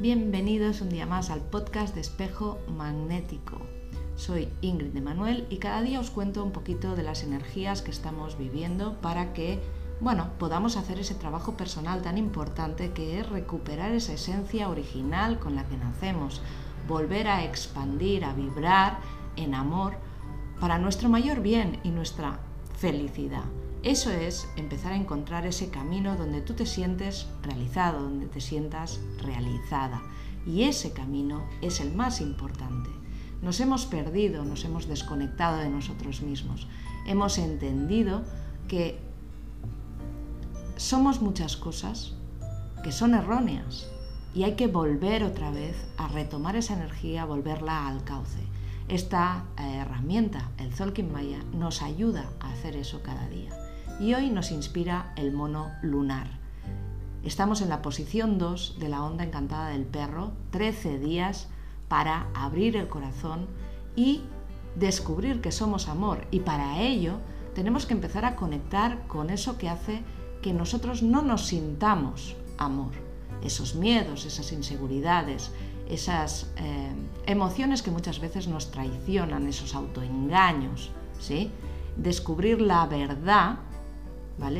Bienvenidos un día más al podcast de Espejo Magnético. Soy Ingrid de Manuel y cada día os cuento un poquito de las energías que estamos viviendo para que, bueno, podamos hacer ese trabajo personal tan importante que es recuperar esa esencia original con la que nacemos, volver a expandir, a vibrar en amor para nuestro mayor bien y nuestra felicidad. Eso es empezar a encontrar ese camino donde tú te sientes realizado, donde te sientas realizada. Y ese camino es el más importante. Nos hemos perdido, nos hemos desconectado de nosotros mismos. Hemos entendido que somos muchas cosas que son erróneas y hay que volver otra vez a retomar esa energía, volverla al cauce. Esta eh, herramienta, el Zolkin Maya, nos ayuda a hacer eso cada día y hoy nos inspira el mono lunar. Estamos en la posición 2 de la onda encantada del perro, 13 días para abrir el corazón y descubrir que somos amor y para ello tenemos que empezar a conectar con eso que hace que nosotros no nos sintamos amor. Esos miedos, esas inseguridades, esas eh, emociones que muchas veces nos traicionan, esos autoengaños, ¿sí? Descubrir la verdad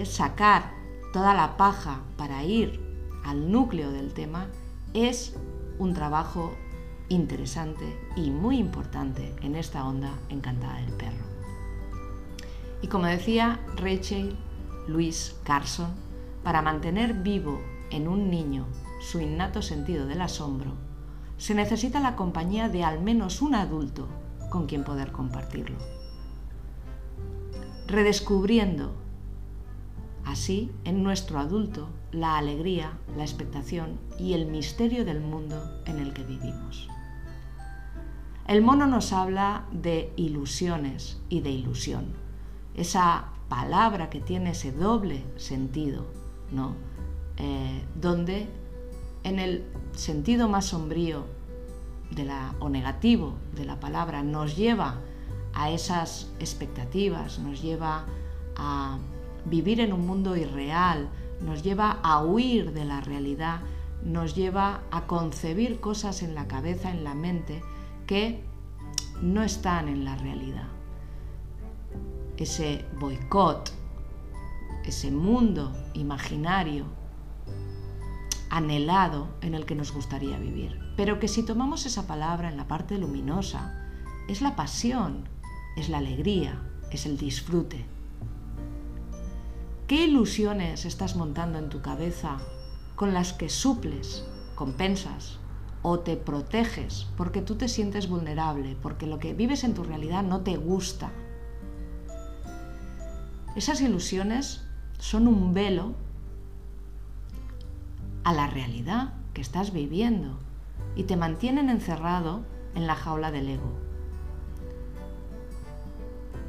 Sacar toda la paja para ir al núcleo del tema es un trabajo interesante y muy importante en esta onda encantada del perro. Y como decía Rachel Louise Carson, para mantener vivo en un niño su innato sentido del asombro, se necesita la compañía de al menos un adulto con quien poder compartirlo. Redescubriendo Así, en nuestro adulto, la alegría, la expectación y el misterio del mundo en el que vivimos. El mono nos habla de ilusiones y de ilusión. Esa palabra que tiene ese doble sentido, ¿no? Eh, donde en el sentido más sombrío de la, o negativo de la palabra nos lleva a esas expectativas, nos lleva a vivir en un mundo irreal, nos lleva a huir de la realidad, nos lleva a concebir cosas en la cabeza, en la mente, que no están en la realidad. Ese boicot, ese mundo imaginario, anhelado en el que nos gustaría vivir. Pero que si tomamos esa palabra en la parte luminosa, es la pasión, es la alegría, es el disfrute. ¿Qué ilusiones estás montando en tu cabeza con las que suples, compensas o te proteges porque tú te sientes vulnerable, porque lo que vives en tu realidad no te gusta? Esas ilusiones son un velo a la realidad que estás viviendo y te mantienen encerrado en la jaula del ego,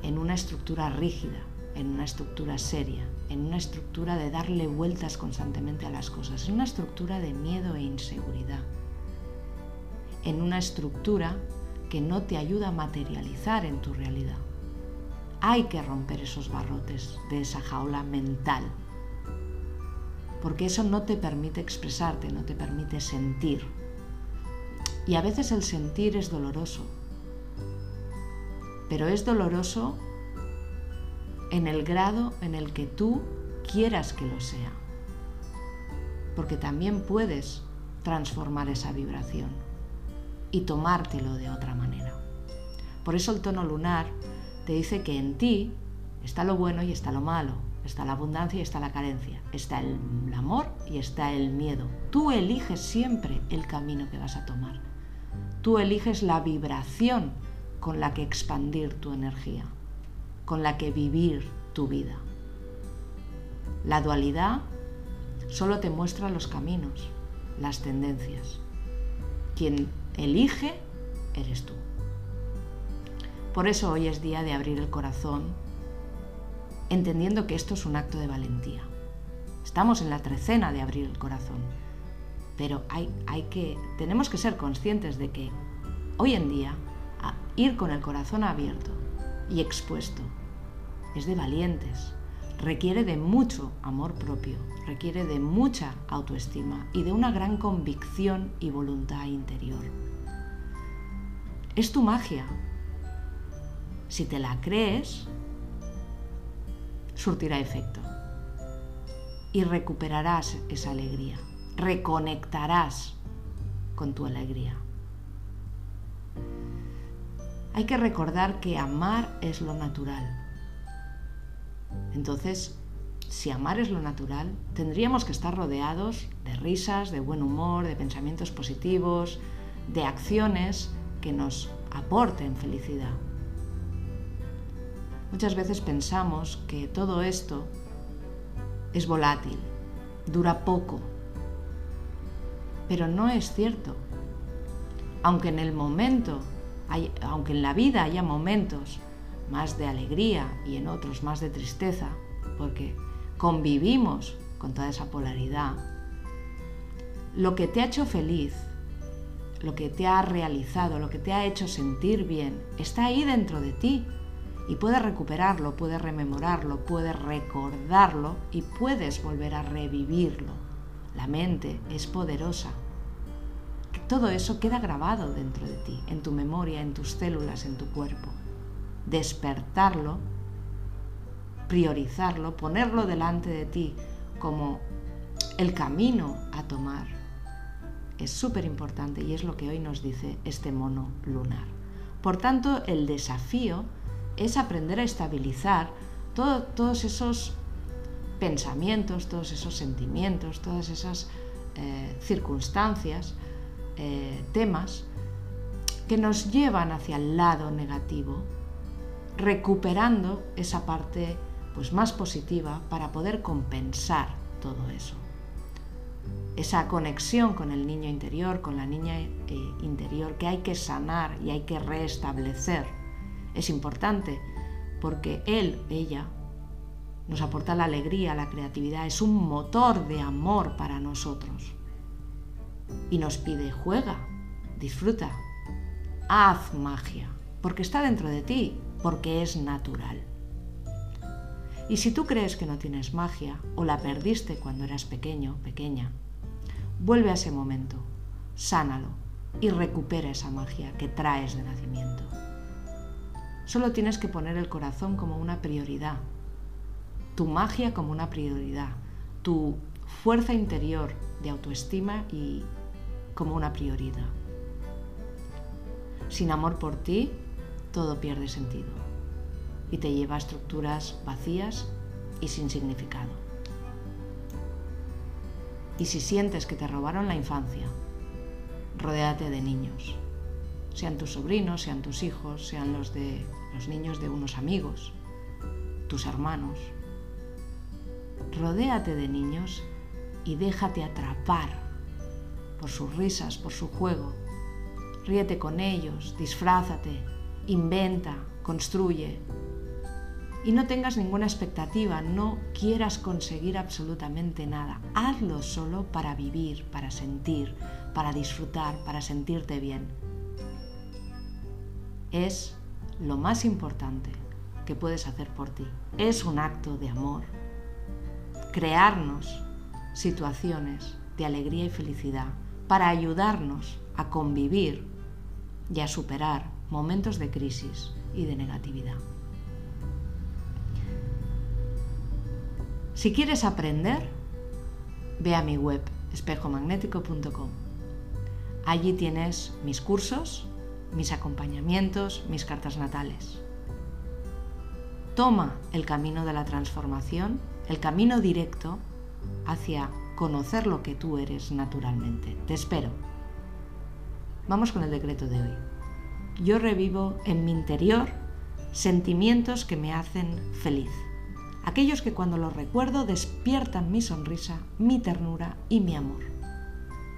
en una estructura rígida, en una estructura seria, en una estructura de darle vueltas constantemente a las cosas, en una estructura de miedo e inseguridad, en una estructura que no te ayuda a materializar en tu realidad. Hay que romper esos barrotes de esa jaula mental, porque eso no te permite expresarte, no te permite sentir. Y a veces el sentir es doloroso, pero es doloroso en el grado en el que tú quieras que lo sea. Porque también puedes transformar esa vibración y tomártelo de otra manera. Por eso el tono lunar te dice que en ti está lo bueno y está lo malo, está la abundancia y está la carencia, está el amor y está el miedo. Tú eliges siempre el camino que vas a tomar. Tú eliges la vibración con la que expandir tu energía con la que vivir tu vida. La dualidad solo te muestra los caminos, las tendencias. Quien elige eres tú. Por eso hoy es día de abrir el corazón, entendiendo que esto es un acto de valentía. Estamos en la trecena de abrir el corazón, pero hay, hay que, tenemos que ser conscientes de que hoy en día ir con el corazón abierto y expuesto es de valientes. requiere de mucho amor propio, requiere de mucha autoestima y de una gran convicción y voluntad interior. Es tu magia. Si te la crees, surtirá efecto y recuperarás esa alegría, reconectarás con tu alegría. Hay que recordar que amar es lo natural. Entonces, si amar es lo natural, tendríamos que estar rodeados de risas, de buen humor, de pensamientos positivos, de acciones que nos aporten felicidad. Muchas veces pensamos que todo esto es volátil, dura poco, pero no es cierto. Aunque en el momento, aunque en la vida haya momentos más de alegría y en otros más de tristeza, porque convivimos con toda esa polaridad, lo que te ha hecho feliz, lo que te ha realizado, lo que te ha hecho sentir bien, está ahí dentro de ti y puedes recuperarlo, puedes rememorarlo, puedes recordarlo y puedes volver a revivirlo. La mente es poderosa. Todo eso queda grabado dentro de ti, en tu memoria, en tus células, en tu cuerpo. Despertarlo, priorizarlo, ponerlo delante de ti como el camino a tomar es súper importante y es lo que hoy nos dice este mono lunar. Por tanto, el desafío es aprender a estabilizar todos esos pensamientos, todos esos sentimientos, todas esas eh, circunstancias, eh, temas que nos llevan hacia el lado negativo, recuperando esa parte pues, más positiva para poder compensar todo eso. Esa conexión con el niño interior, con la niña eh, interior que hay que sanar y hay que restablecer es importante porque él, ella, nos aporta la alegría, la creatividad, es un motor de amor para nosotros. Y nos pide, juega, disfruta, haz magia, porque está dentro de ti, porque es natural. Y si tú crees que no tienes magia o la perdiste cuando eras pequeño, pequeña, vuelve a ese momento, sánalo y recupera esa magia que traes de nacimiento. Solo tienes que poner el corazón como una prioridad, tu magia como una prioridad, tu fuerza interior de autoestima y como una prioridad. Sin amor por ti, todo pierde sentido y te lleva a estructuras vacías y sin significado. Y si sientes que te robaron la infancia, rodéate de niños, sean tus sobrinos, sean tus hijos, sean los de los niños de unos amigos, tus hermanos. Rodéate de niños y déjate atrapar por sus risas, por su juego. Ríete con ellos, disfrázate, inventa, construye. Y no tengas ninguna expectativa, no quieras conseguir absolutamente nada. Hazlo solo para vivir, para sentir, para disfrutar, para sentirte bien. Es lo más importante que puedes hacer por ti. Es un acto de amor. Crearnos situaciones de alegría y felicidad para ayudarnos a convivir y a superar momentos de crisis y de negatividad. Si quieres aprender, ve a mi web espejomagnético.com. Allí tienes mis cursos, mis acompañamientos, mis cartas natales. Toma el camino de la transformación, el camino directo hacia conocer lo que tú eres naturalmente. Te espero. Vamos con el decreto de hoy. Yo revivo en mi interior sentimientos que me hacen feliz. Aquellos que cuando los recuerdo despiertan mi sonrisa, mi ternura y mi amor.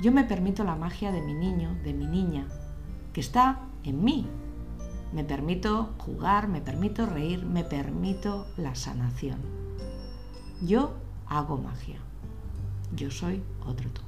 Yo me permito la magia de mi niño, de mi niña, que está en mí. Me permito jugar, me permito reír, me permito la sanación. Yo hago magia. Yo soy otro tú.